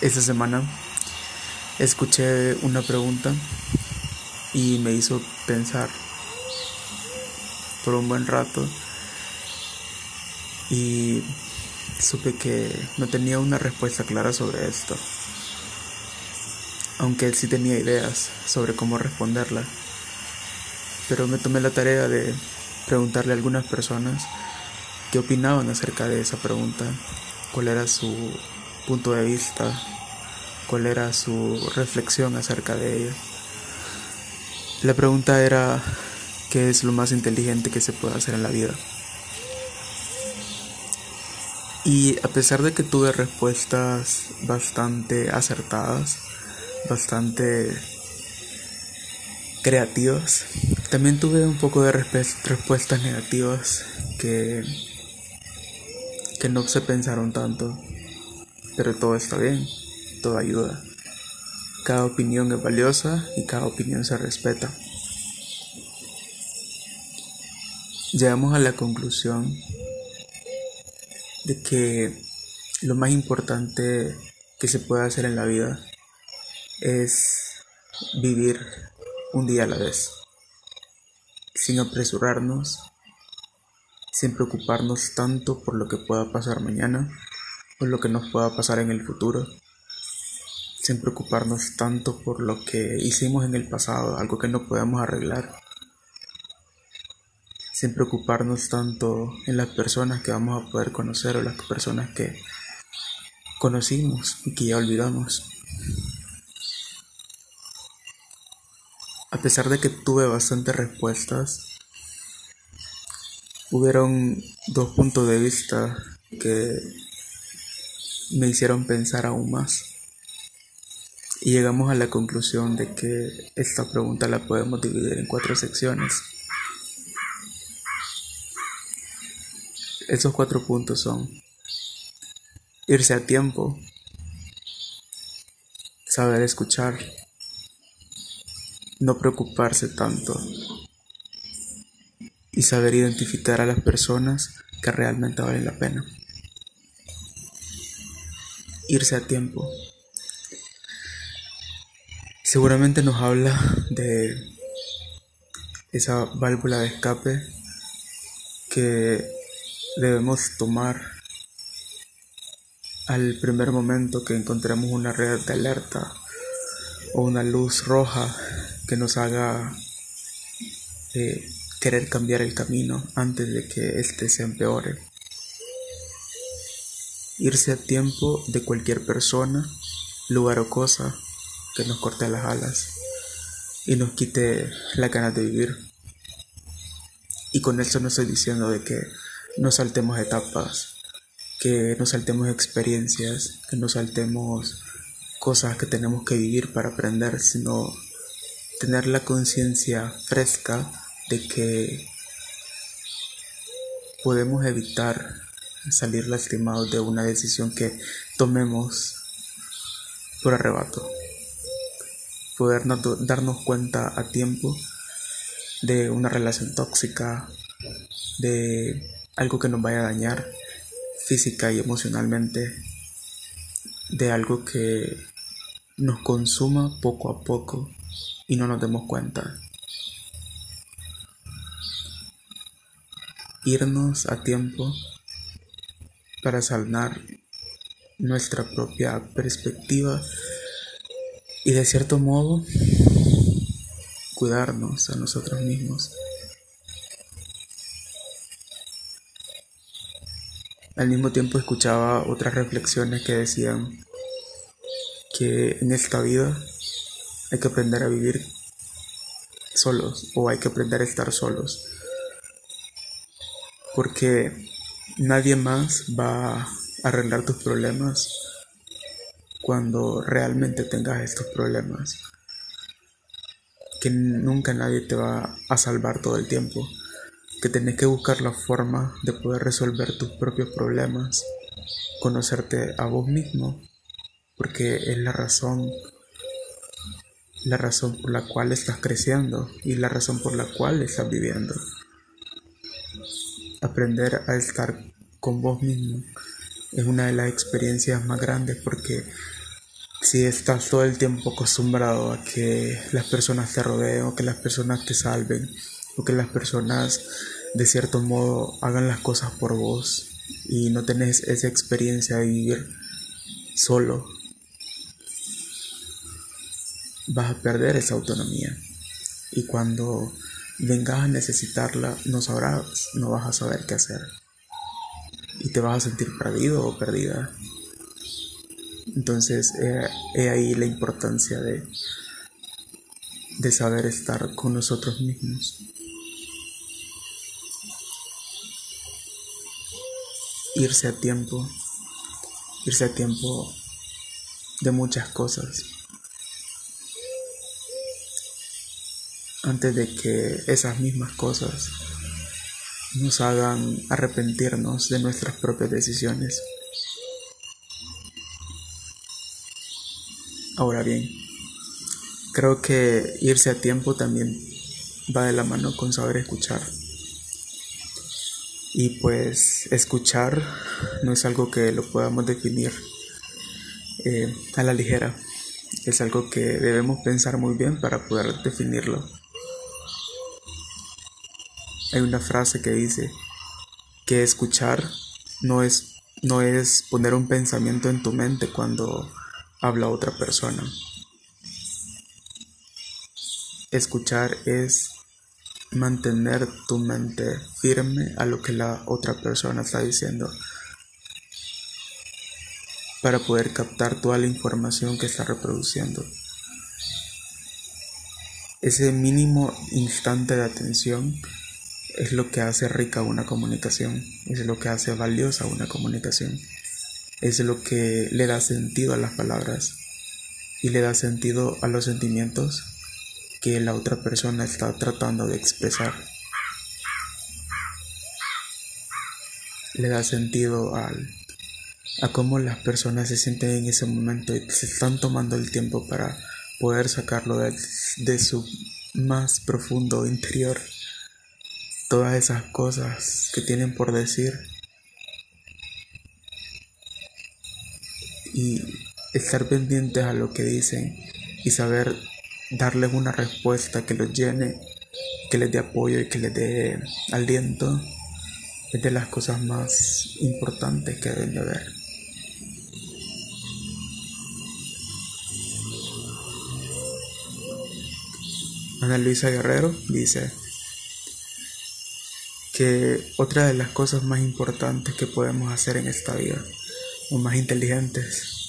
Esta semana escuché una pregunta y me hizo pensar por un buen rato y supe que no tenía una respuesta clara sobre esto, aunque sí tenía ideas sobre cómo responderla, pero me tomé la tarea de preguntarle a algunas personas qué opinaban acerca de esa pregunta, cuál era su punto de vista, cuál era su reflexión acerca de ella. La pregunta era, ¿qué es lo más inteligente que se puede hacer en la vida? Y a pesar de que tuve respuestas bastante acertadas, bastante creativas, también tuve un poco de respuestas negativas que, que no se pensaron tanto pero todo está bien, todo ayuda. Cada opinión es valiosa y cada opinión se respeta. Llegamos a la conclusión de que lo más importante que se puede hacer en la vida es vivir un día a la vez, sin apresurarnos, sin preocuparnos tanto por lo que pueda pasar mañana por lo que nos pueda pasar en el futuro, sin preocuparnos tanto por lo que hicimos en el pasado, algo que no podemos arreglar, sin preocuparnos tanto en las personas que vamos a poder conocer o las personas que conocimos y que ya olvidamos. A pesar de que tuve bastantes respuestas, hubieron dos puntos de vista que me hicieron pensar aún más. Y llegamos a la conclusión de que esta pregunta la podemos dividir en cuatro secciones. Esos cuatro puntos son irse a tiempo, saber escuchar, no preocuparse tanto y saber identificar a las personas que realmente valen la pena irse a tiempo. Seguramente nos habla de esa válvula de escape que debemos tomar al primer momento que encontremos una red de alerta o una luz roja que nos haga eh, querer cambiar el camino antes de que éste se empeore. Irse a tiempo de cualquier persona, lugar o cosa que nos corte las alas y nos quite la ganas de vivir. Y con eso no estoy diciendo de que no saltemos etapas, que no saltemos experiencias, que no saltemos cosas que tenemos que vivir para aprender, sino tener la conciencia fresca de que podemos evitar salir lastimados de una decisión que tomemos por arrebato. Poder darnos cuenta a tiempo de una relación tóxica, de algo que nos vaya a dañar física y emocionalmente, de algo que nos consuma poco a poco y no nos demos cuenta. Irnos a tiempo para sanar nuestra propia perspectiva y de cierto modo cuidarnos a nosotros mismos. Al mismo tiempo escuchaba otras reflexiones que decían que en esta vida hay que aprender a vivir solos o hay que aprender a estar solos. Porque Nadie más va a arreglar tus problemas cuando realmente tengas estos problemas. Que nunca nadie te va a salvar todo el tiempo. Que tenés que buscar la forma de poder resolver tus propios problemas. Conocerte a vos mismo. Porque es la razón la razón por la cual estás creciendo y la razón por la cual estás viviendo. Aprender a estar con vos mismo es una de las experiencias más grandes porque si estás todo el tiempo acostumbrado a que las personas te rodeen o que las personas te salven o que las personas de cierto modo hagan las cosas por vos y no tenés esa experiencia de vivir solo, vas a perder esa autonomía. Y cuando vengas a necesitarla, no sabrás, no vas a saber qué hacer. Y te vas a sentir perdido o perdida. Entonces, he, ahí la importancia de, de saber estar con nosotros mismos. Irse a tiempo, irse a tiempo de muchas cosas. Antes de que esas mismas cosas nos hagan arrepentirnos de nuestras propias decisiones. Ahora bien, creo que irse a tiempo también va de la mano con saber escuchar. Y pues escuchar no es algo que lo podamos definir eh, a la ligera. Es algo que debemos pensar muy bien para poder definirlo. Hay una frase que dice que escuchar no es, no es poner un pensamiento en tu mente cuando habla otra persona. Escuchar es mantener tu mente firme a lo que la otra persona está diciendo para poder captar toda la información que está reproduciendo. Ese mínimo instante de atención es lo que hace rica una comunicación, es lo que hace valiosa una comunicación es lo que le da sentido a las palabras y le da sentido a los sentimientos que la otra persona está tratando de expresar. Le da sentido al, a cómo las personas se sienten en ese momento y se están tomando el tiempo para poder sacarlo de, de su más profundo interior. Todas esas cosas que tienen por decir y estar pendientes a lo que dicen y saber darles una respuesta que los llene, que les dé apoyo y que les dé aliento, es de las cosas más importantes que deben de haber. Ana Luisa Guerrero dice que otra de las cosas más importantes que podemos hacer en esta vida o más inteligentes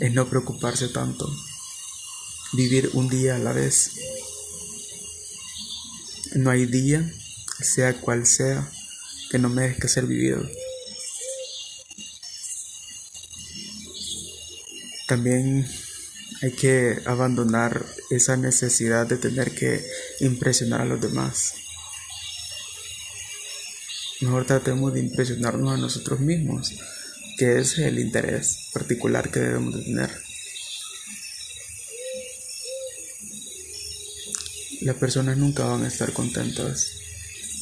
es no preocuparse tanto, vivir un día a la vez. No hay día, sea cual sea, que no merezca ser vivido. También hay que abandonar esa necesidad de tener que impresionar a los demás. Mejor tratemos de impresionarnos a nosotros mismos que es el interés particular que debemos de tener. Las personas nunca van a estar contentas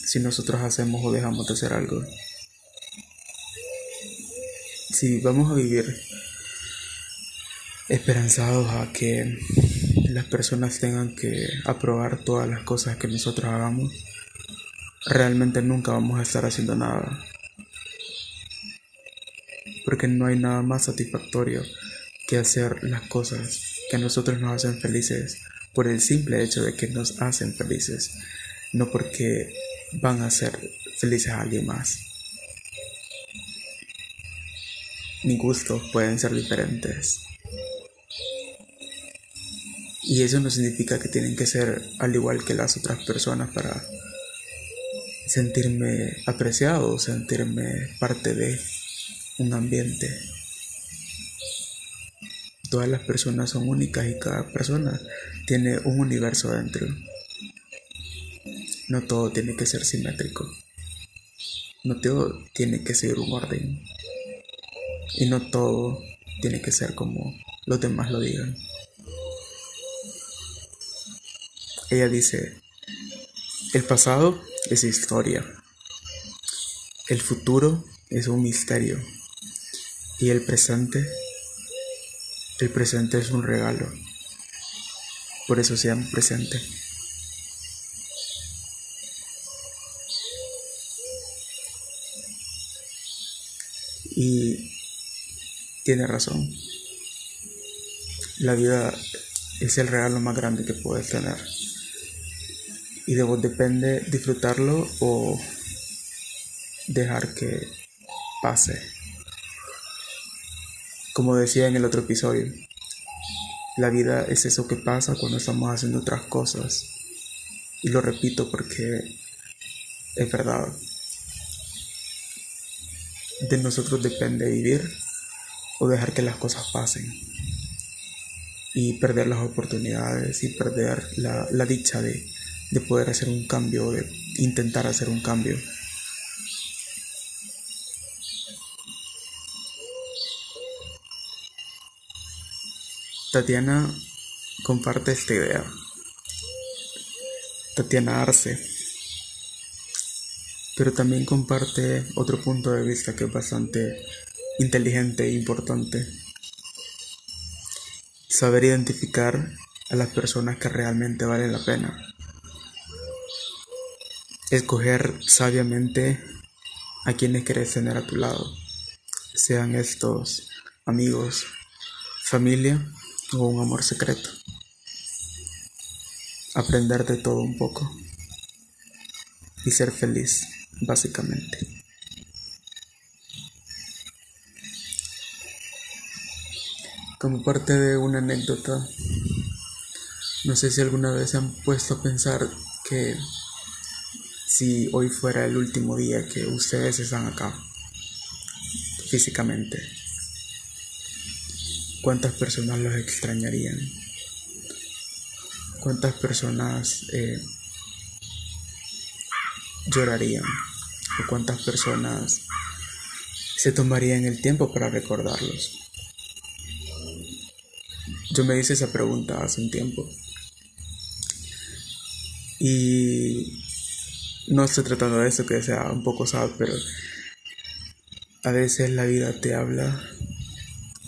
si nosotros hacemos o dejamos de hacer algo. Si vamos a vivir esperanzados a que las personas tengan que aprobar todas las cosas que nosotros hagamos, realmente nunca vamos a estar haciendo nada porque no hay nada más satisfactorio que hacer las cosas que a nosotros nos hacen felices por el simple hecho de que nos hacen felices, no porque van a hacer felices a alguien más. Mis gustos pueden ser diferentes. Y eso no significa que tienen que ser al igual que las otras personas para sentirme apreciado, sentirme parte de un ambiente. Todas las personas son únicas y cada persona tiene un universo dentro. No todo tiene que ser simétrico. No todo tiene que ser un orden. Y no todo tiene que ser como los demás lo digan. Ella dice, el pasado es historia. El futuro es un misterio y el presente El presente es un regalo. Por eso sean presente. Y tiene razón. La vida es el regalo más grande que puedes tener. Y de vos depende disfrutarlo o dejar que pase. Como decía en el otro episodio, la vida es eso que pasa cuando estamos haciendo otras cosas. Y lo repito porque es verdad. De nosotros depende vivir o dejar que las cosas pasen. Y perder las oportunidades y perder la, dicha de, de poder hacer un cambio, de intentar hacer un cambio. Tatiana comparte esta idea. Tatiana Arce. Pero también comparte otro punto de vista que es bastante inteligente e importante. Saber identificar a las personas que realmente valen la pena. Escoger sabiamente a quienes quieres tener a tu lado. Sean estos amigos, familia o un amor secreto. Aprender de todo un poco y ser feliz, básicamente. Como parte de una anécdota, no sé si alguna vez se han puesto a pensar que si hoy fuera el último día que ustedes están acá, físicamente, ¿Cuántas personas los extrañarían? ¿Cuántas personas eh, llorarían? ¿O cuántas personas se tomarían el tiempo para recordarlos? Yo me hice esa pregunta hace un tiempo. Y no estoy tratando de eso que sea un poco sad, pero a veces la vida te habla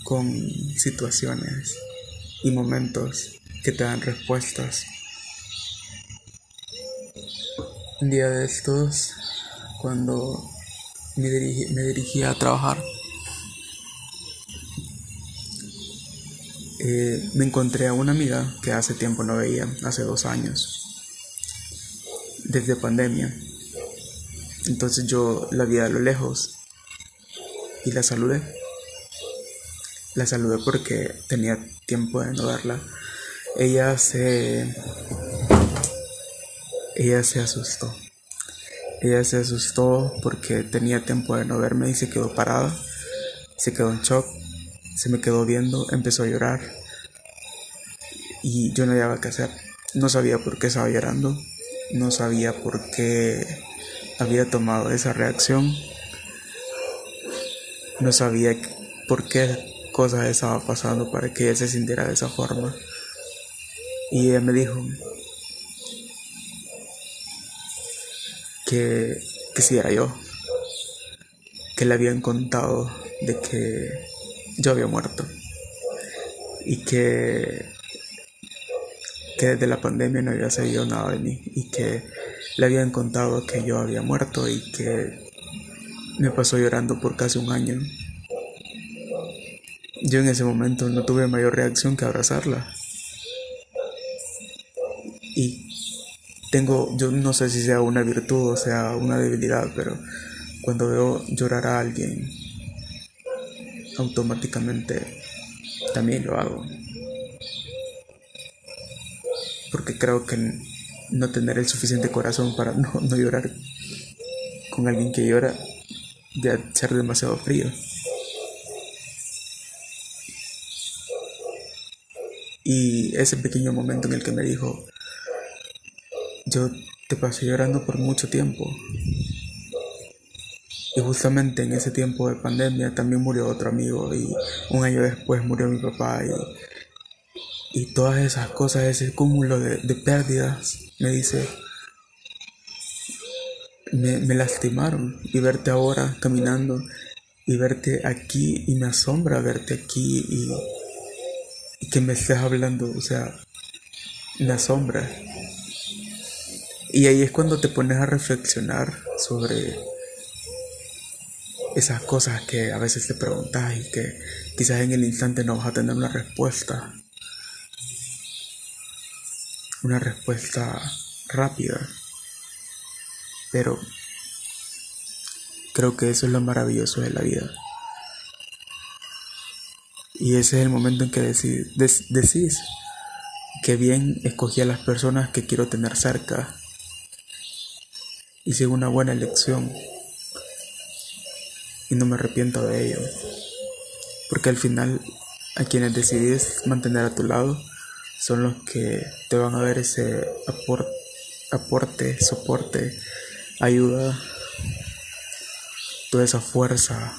con situaciones y momentos que te dan respuestas. Un día de estos, cuando me, dirigía a trabajar, eh, me encontré a una amiga que hace tiempo no veía, hace dos años, desde pandemia. Entonces yo la vi a lo lejos y la saludé. La saludé porque tenía tiempo de no verla. Ella se... Ella se asustó. Ella se asustó porque tenía tiempo de no verme y se quedó parada. Se quedó en shock. Se me quedó viendo. Empezó a llorar. Y yo no sabía qué hacer. No sabía por qué estaba llorando. No sabía por qué había tomado esa reacción. No sabía por qué cosas estaba pasando para que ella se sintiera de esa forma. Y ella me dijo que, que si era yo, que le habían contado de que yo había muerto. Y que, que desde la pandemia no había sabido nada de mí. Y que le habían contado que yo había muerto y que me pasó llorando por casi un año yo en ese momento no tuve mayor reacción que abrazarla. Y tengo, yo no sé si sea una virtud o sea una debilidad, pero cuando veo llorar a alguien, automáticamente también lo hago. Porque creo que no tener el suficiente corazón para no, no llorar con alguien que llora ya ser demasiado frío. Y ese pequeño momento en el que me dijo, yo te pasé llorando por mucho tiempo. Y justamente en ese tiempo de pandemia también murió otro amigo y un año después murió mi papá y, y todas esas cosas, ese cúmulo de, pérdidas, me dice, me, me, lastimaron y verte ahora caminando y verte aquí y me asombra verte aquí y que me estés hablando, o sea, la sombra. Y ahí es cuando te pones a reflexionar sobre esas cosas que a veces te preguntas y que quizás en el instante no vas a tener una respuesta. Una respuesta rápida. Pero creo que eso es lo maravilloso de la vida. Y ese es el momento en que decís que bien escogí a las personas que quiero tener cerca. Hice una buena elección y no me arrepiento de ello. Porque al final a quienes decidís mantener a tu lado son los que te van a ver ese aporte, soporte, ayuda, toda esa fuerza,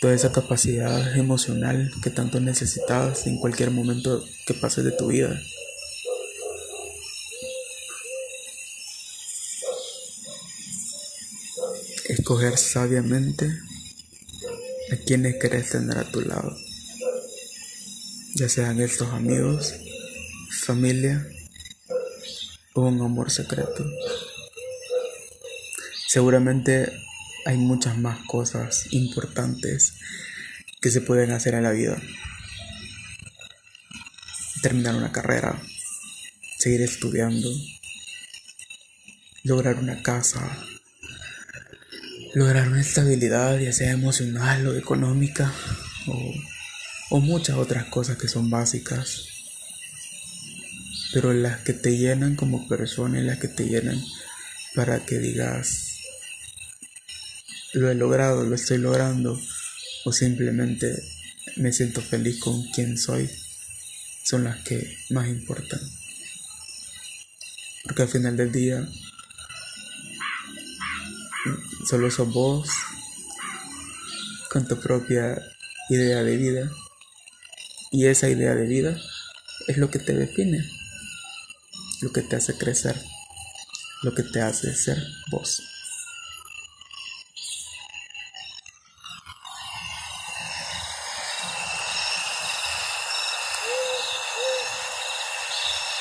toda esa capacidad emocional que tanto necesitabas en cualquier momento que pases de tu vida. Escoger sabiamente a quienes querés tener a tu lado, ya sean estos amigos, familia o un amor secreto. Seguramente hay muchas más cosas importantes que se pueden hacer en la vida. Terminar una carrera, seguir estudiando, lograr una casa, lograr una estabilidad, ya sea emocional o económica, o, muchas otras cosas que son básicas. Pero las que te llenan como persona y las que te llenan para que digas, lo he logrado, lo estoy logrando, o simplemente me siento feliz con quien soy, son las que más importan. Porque al final del día, solo sos vos con tu propia idea de vida. Y esa idea de vida es lo que te define, lo que te hace crecer, lo que te hace ser vos.